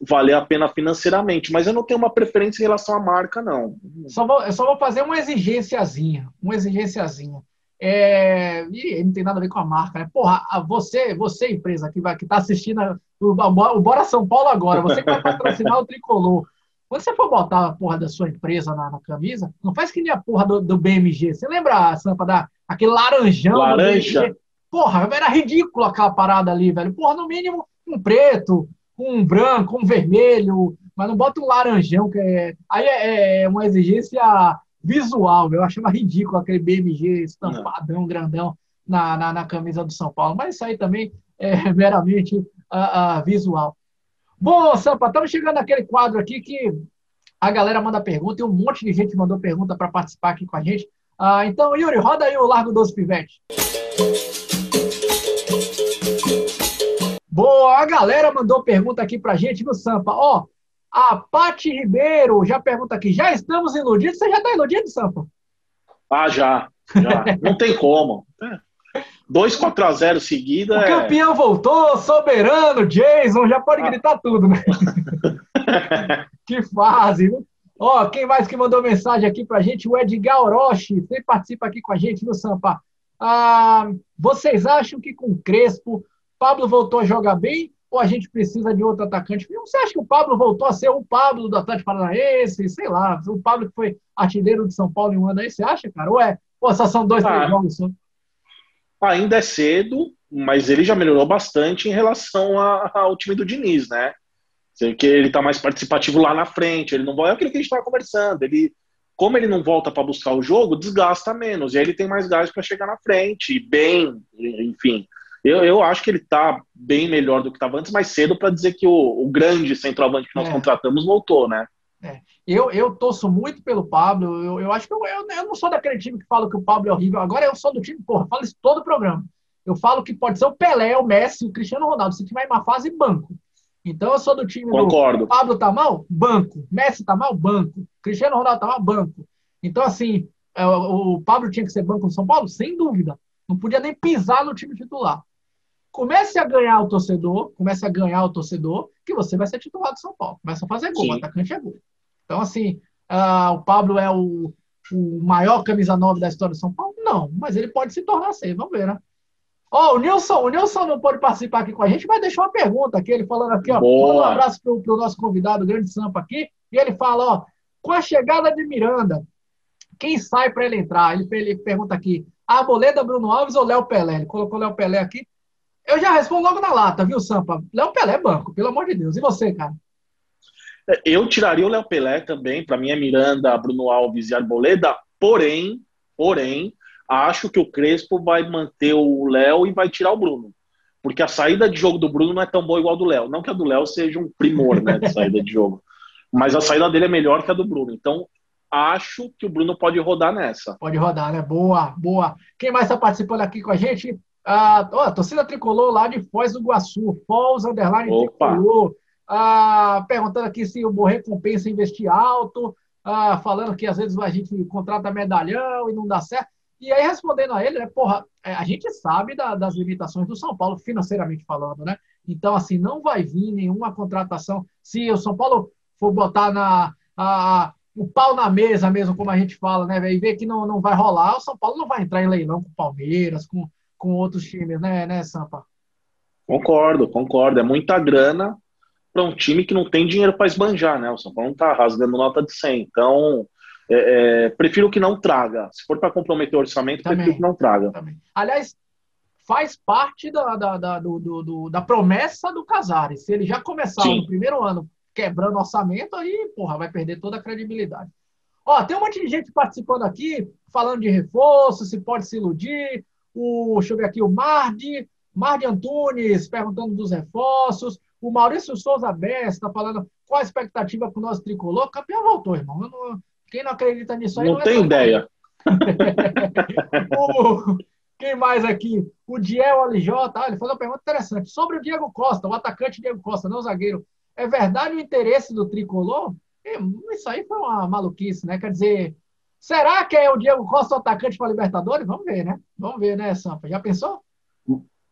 valer a pena financeiramente, mas eu não tenho uma preferência em relação à marca, não. Só vou, eu só vou fazer uma exigênciazinha, uma exigênciazinha. É, e não tem nada a ver com a marca, né? Porra, você, você empresa que vai que tá assistindo o, o Bora São Paulo agora, você que vai patrocinar o Tricolor, quando você for botar a porra da sua empresa na, na camisa, não faz que nem a porra do, do BMG. Você lembra, Sampa, da, aquele laranjão Laranja. Porra, era ridículo aquela parada ali, velho. Porra, no mínimo um preto, um branco, um vermelho, mas não bota um laranjão, que é, aí é, é uma exigência visual. Eu achava ridículo aquele BMG estampadão, grandão na, na, na, camisa do São Paulo. Mas isso aí também é meramente uh, uh, visual. Bom, Sampa, estamos chegando naquele quadro aqui que a galera manda pergunta e um monte de gente mandou pergunta para participar aqui com a gente. Uh, então, Yuri, roda aí o Largo dos Pivetes. Boa, a galera mandou pergunta aqui pra gente no Sampa. Ó, a Pati Ribeiro já pergunta aqui: já estamos iludidos? Você já está iludido, Sampa? Ah, já. já. Não tem como. 2 4 a 0 seguida. O é... campeão voltou, soberano, Jason, já pode ah. gritar tudo, né? que fase, né? Ó, quem mais que mandou mensagem aqui pra gente? O Edgar Orochi, sempre participa aqui com a gente no Sampa. Ah, vocês acham que com Crespo, Pablo voltou a jogar bem? ou a gente precisa de outro atacante? Você acha que o Pablo voltou a ser o Pablo do Atlético Paranaense? Sei lá, o Pablo que foi artilheiro de São Paulo em um ano aí, você acha, cara? Ou é? Ou só são dois, ah, três jogos só? Ainda é cedo, mas ele já melhorou bastante em relação a, ao time do Diniz, né? Que ele tá mais participativo lá na frente, ele não vai. É aquilo que a gente estava conversando. Ele, como ele não volta para buscar o jogo, desgasta menos. E aí ele tem mais gás para chegar na frente, bem, enfim. Eu, eu acho que ele está bem melhor do que estava antes, mais cedo para dizer que o, o, grande centroavante que nós é. contratamos voltou, né? É. Eu, eu torço muito pelo Pablo. Eu, eu acho que eu, eu, eu, não sou daquele time que fala que o Pablo é horrível. Agora eu sou do time, porra, falo isso todo o programa. Eu falo que pode ser o Pelé, o Messi, o Cristiano Ronaldo. Se tiver em uma fase, banco. Então eu sou do time Concordo. do Pablo tá mal? Banco. Messi tá mal? Banco. Cristiano Ronaldo tá mal? Banco. Então, assim, é, o Pablo tinha que ser banco no São Paulo? Sem dúvida. Não podia nem pisar no time titular comece a ganhar o torcedor, comece a ganhar o torcedor, que você vai ser titular do São Paulo. Começa a fazer gol, Sim. o atacante é gol. Então, assim, uh, o Pablo é o, o maior camisa 9 da história do São Paulo? Não, mas ele pode se tornar assim, vamos ver, né? Ó, oh, o Nilson, o Nilson não pode participar aqui com a gente, mas deixou uma pergunta aqui, ele falando aqui, ó, um abraço pro, pro nosso convidado, o grande Sampa aqui, e ele fala, ó, com a chegada de Miranda, quem sai para ele entrar? Ele, ele pergunta aqui, Arboleda, Bruno Alves ou Léo Pelé? Ele colocou Léo Pelé aqui, eu já respondo logo na lata, viu, Sampa? Léo Pelé é banco, pelo amor de Deus. E você, cara? Eu tiraria o Léo Pelé também. Para mim é Miranda, Bruno Alves e Arboleda. Porém, porém, acho que o Crespo vai manter o Léo e vai tirar o Bruno. Porque a saída de jogo do Bruno não é tão boa igual a do Léo. Não que a do Léo seja um primor, né, de saída de jogo. Mas a saída dele é melhor que a do Bruno. Então, acho que o Bruno pode rodar nessa. Pode rodar, né? Boa, boa. Quem mais está participando aqui com a gente? Ah, ó, torcida tricolor lá de Foz do Iguaçu, Foz Underline Opa. Tricolor. Ah, perguntando aqui se o Borré compensa investir alto, ah, falando que às vezes a gente contrata medalhão e não dá certo. E aí, respondendo a ele, né, porra, é, a gente sabe da, das limitações do São Paulo, financeiramente falando, né? Então, assim, não vai vir nenhuma contratação. Se o São Paulo for botar na, a, o pau na mesa mesmo, como a gente fala, né, e ver que não, não vai rolar, o São Paulo não vai entrar em leilão com o Palmeiras, com, com outros times, né, né, Sampa? Concordo, concordo. É muita grana para um time que não tem dinheiro para esbanjar, né? O São Paulo não está rasgando nota de 100. Então, é, é, prefiro que não traga. Se for para comprometer o orçamento, também, prefiro que não traga. Também. Aliás, faz parte da, da, da, do, do, da promessa do Casares. Se ele já começar Sim. no primeiro ano quebrando orçamento, aí, porra, vai perder toda a credibilidade. Ó, tem um monte de gente participando aqui, falando de reforço, se pode se iludir, o, deixa eu ver aqui, o Mardi, Mardi Antunes perguntando dos reforços, o Maurício Souza Bessa está falando qual a expectativa para o nosso tricolor. O campeão voltou, irmão. Não, quem não acredita nisso aí não, não é tem ideia. o, quem mais aqui? O Diel LJ, ah, ele falou uma pergunta interessante. Sobre o Diego Costa, o atacante Diego Costa, não o zagueiro. É verdade o interesse do tricolor? Isso aí foi uma maluquice, né? Quer dizer, Será que é o Diego Costa o atacante para a Libertadores? Vamos ver, né? Vamos ver, né, Sampa? Já pensou?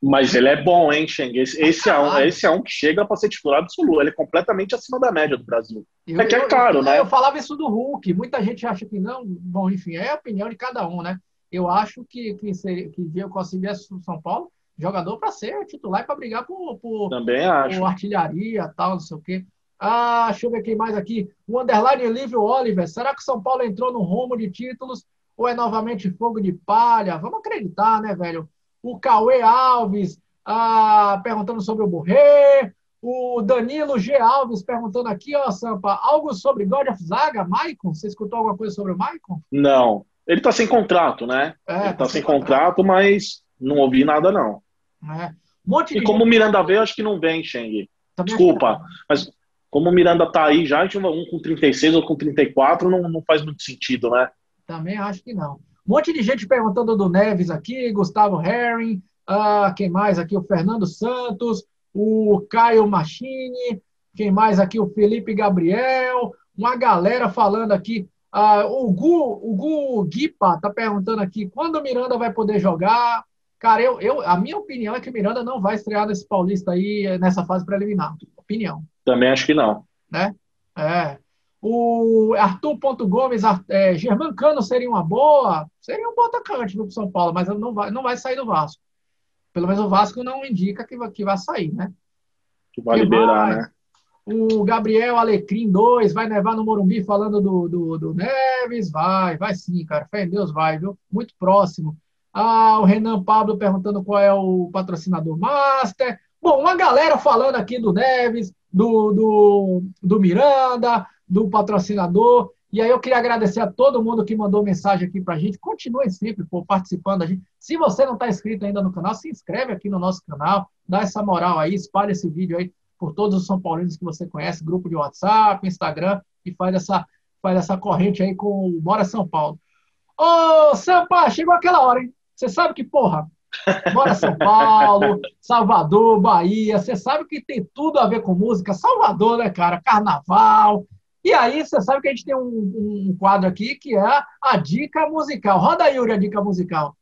Mas ele é bom, hein, Cheng? Esse, esse, é um, esse é um que chega para ser titular absoluto. Ele é completamente acima da média do Brasil. Eu, é que é caro, eu, né? Eu falava isso do Hulk. Muita gente acha que não. Bom, enfim, é a opinião de cada um, né? Eu acho que, que, seria, que Diego Costa viesse do São Paulo, jogador para ser titular e para brigar por, por, Também acho. por artilharia tal, não sei o quê. Ah, deixa eu ver quem mais aqui. O underline Livre Oliver. Será que o São Paulo entrou no rumo de títulos ou é novamente fogo de palha? Vamos acreditar, né, velho? O Cauê Alves ah, perguntando sobre o Borré. O Danilo G. Alves perguntando aqui, ó, Sampa, algo sobre God of Zaga, Maicon? Você escutou alguma coisa sobre o Maicon? Não. Ele tá sem contrato, né? É, ele tá, tá sem contrato, contrato, mas não ouvi nada, não. É. e como o Miranda veio, acho que não vem, Cheng. Desculpa, mas como o Miranda tá aí já, um com 36 ou com 34 não, não faz muito sentido, né? Também acho que não. Um monte de gente perguntando do Neves aqui, Gustavo Herring, uh, quem mais aqui? O Fernando Santos, o Caio Machini, quem mais aqui? O Felipe Gabriel, uma galera falando aqui. Uh, o Gu, o Gu Guipa tá perguntando aqui quando o Miranda vai poder jogar. Cara, eu, eu, a minha opinião é que o Miranda não vai estrear nesse Paulista aí, nessa fase preliminar. Opinião. Também acho que não. Né? É. O Arthur Ponto Gomes, é, Germancano seria uma boa? Seria um bom atacante no São Paulo, mas não vai, não vai sair do Vasco. Pelo menos o Vasco não indica que vai, que vai sair, né? Que vai liberar, vai, né? O Gabriel Alecrim 2 vai nevar no Morumbi falando do, do, do, Neves? Vai, vai sim, cara. Fé em Deus, vai, viu? Muito próximo. Ah, o Renan Pablo perguntando qual é o patrocinador Master. Bom, uma galera falando aqui do Neves, do, do, do Miranda, do patrocinador. E aí eu queria agradecer a todo mundo que mandou mensagem aqui para a gente. Continue sempre pô, participando da gente. Se você não está inscrito ainda no canal, se inscreve aqui no nosso canal, dá essa moral aí, espalha esse vídeo aí por todos os São Paulinos que você conhece, grupo de WhatsApp, Instagram, e faz essa, faz essa corrente aí com o Bora São Paulo. Ô, Sampa, chegou aquela hora, hein? Você sabe que, porra, Bora São Paulo, Salvador, Bahia, você sabe que tem tudo a ver com música. Salvador, né, cara? Carnaval, e aí, você sabe que a gente tem um, um quadro aqui que é a dica musical. Roda aí, Yuri, a dica musical.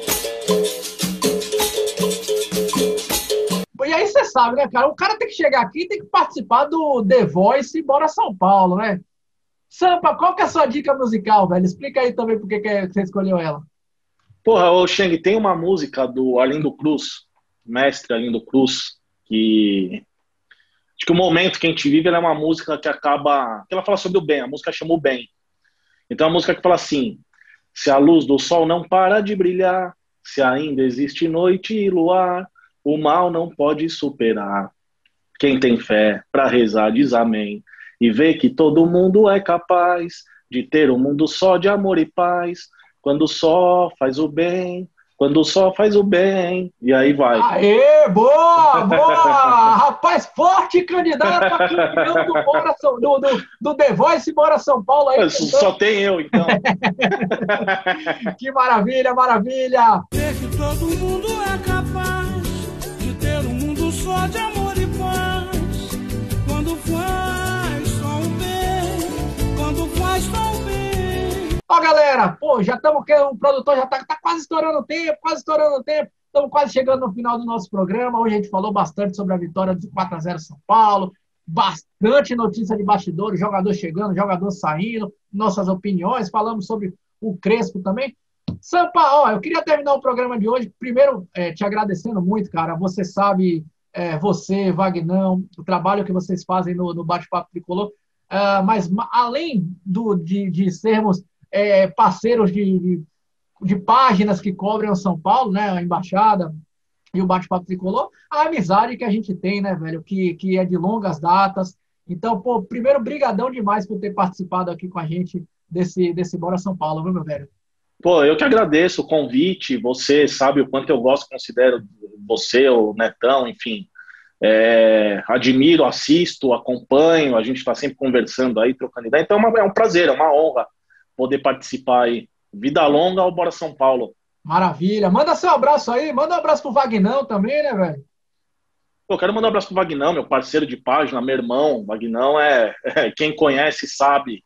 E aí você sabe, né, cara? O cara tem que chegar aqui e tem que participar do The Voice Bora São Paulo, né? Sampa, qual que é a sua dica musical, velho? Explica aí também por que você escolheu ela. Porra, ô Sheng, tem uma música do Arlindo Cruz, mestre Arlindo Cruz, que Acho que o momento que a gente vive é uma música que acaba. que ela fala sobre o bem, a música chama o bem. Então é uma música que fala assim: se a luz do sol não para de brilhar, se ainda existe noite e luar, o mal não pode superar. Quem tem fé para rezar diz amém e vê que todo mundo é capaz de ter um mundo só de amor e paz. Quando só faz o bem, quando só faz o bem, e aí vai. Aê, boa, boa! Rapaz, forte candidato a campeão do, Bora São, do, do, do The Voice Bora São Paulo. Aí, só tem eu, então. que maravilha, maravilha! Ver que todo mundo é capaz de ter um mundo só de amor Ó, galera, pô, já estamos, o produtor já está tá quase estourando o tempo, quase estourando o tempo. Estamos quase chegando no final do nosso programa. Hoje a gente falou bastante sobre a vitória de 4 a 0 São Paulo, bastante notícia de bastidores, jogador chegando, jogador saindo, nossas opiniões, falamos sobre o Crespo também. Sampa, ó, eu queria terminar o programa de hoje, primeiro é, te agradecendo muito, cara. Você sabe, é, você, Vagnão, o trabalho que vocês fazem no, no Bate-Papo Tricolor, uh, mas além do, de, de sermos é, parceiros de, de, de, páginas que cobrem o São Paulo, né? A Embaixada e o Bate-Papo Tricolor, a amizade que a gente tem, né, velho? Que, que é de longas datas. Então, pô, primeiro, brigadão demais por ter participado aqui com a gente desse, desse Bora São Paulo, viu, meu velho? Pô, eu que agradeço o convite. Você sabe o quanto eu gosto, considero você, o Netão, enfim. É, admiro, assisto, acompanho. A gente está sempre conversando aí, trocando ideia. Então é, uma, é um prazer, é uma honra poder participar aí. Vida longa ao Bora São Paulo. Maravilha. Manda seu abraço aí. Manda um abraço pro Vagnão também, né, velho? Eu quero mandar um abraço pro Vagnão, meu parceiro de página, meu irmão. Vagnão é, é, quem conhece sabe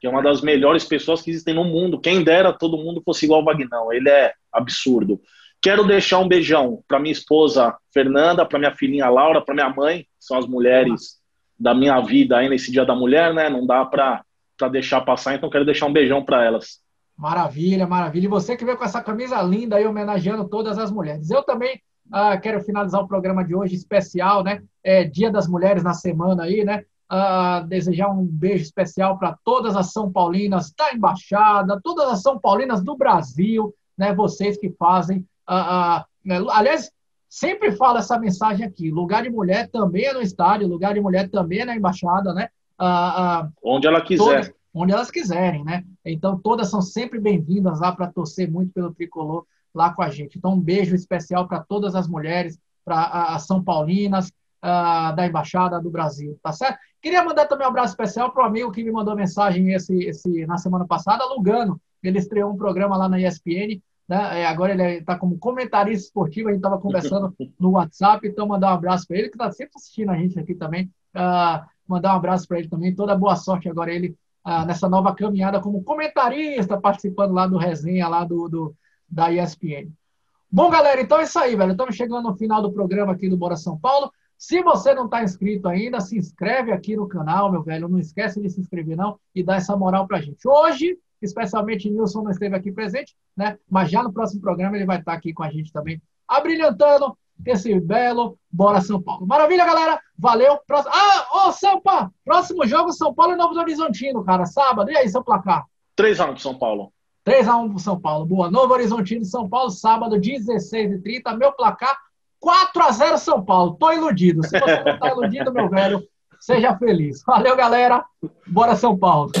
que é uma das melhores pessoas que existem no mundo. Quem dera todo mundo fosse igual ao Vagnão. Ele é absurdo. Quero deixar um beijão para minha esposa Fernanda, para minha filhinha Laura, para minha mãe, que são as mulheres da minha vida aí nesse Dia da Mulher, né? Não dá para para deixar passar, então quero deixar um beijão para elas. Maravilha, maravilha. E você que veio com essa camisa linda aí, homenageando todas as mulheres. Eu também uh, quero finalizar o programa de hoje especial, né? É Dia das Mulheres na semana aí, né? Uh, desejar um beijo especial para todas as São Paulinas da Embaixada, todas as São Paulinas do Brasil, né? Vocês que fazem. Uh, aliás, sempre falo essa mensagem aqui: lugar de mulher também é no estádio, lugar de mulher também é na embaixada, né? Ah, ah, onde ela quiser. Todas, onde elas quiserem, né? Então, todas são sempre bem-vindas lá para torcer muito pelo tricolor lá com a gente. Então, um beijo especial para todas as mulheres, para as São Paulinas, da Embaixada do Brasil, tá certo? Queria mandar também um abraço especial para o amigo que me mandou mensagem esse, esse, na semana passada, Lugano. Ele estreou um programa lá na ESPN, né? É, agora ele está como comentarista esportivo, a gente estava conversando no WhatsApp, então mandar um abraço para ele, que está sempre assistindo a gente aqui também. Uh, mandar um abraço para ele também, toda boa sorte agora ele uh, nessa nova caminhada como comentarista, participando lá do resenha lá do, do da ESPN. Bom, galera, então é isso aí, velho. Estamos chegando no final do programa aqui do Bora São Paulo. Se você não está inscrito ainda, se inscreve aqui no canal, meu velho. Não esquece de se inscrever, não, e dar essa moral pra gente. Hoje, especialmente Nilson não esteve aqui presente, né? Mas já no próximo programa ele vai estar aqui com a gente também, abrilhantando esse belo Bora São Paulo. Maravilha, galera. Valeu. Próximo... Ah, ô, São Paulo. Próximo jogo, São Paulo e Novo Horizontino, cara. Sábado. E aí, seu placar? 3x1 pro São Paulo. 3x1 pro São Paulo. Boa. Novo Horizontino São Paulo, sábado, 16h30. Meu placar, 4x0 São Paulo. Tô iludido. Se você não tá iludido, meu velho, seja feliz. Valeu, galera. Bora, São Paulo.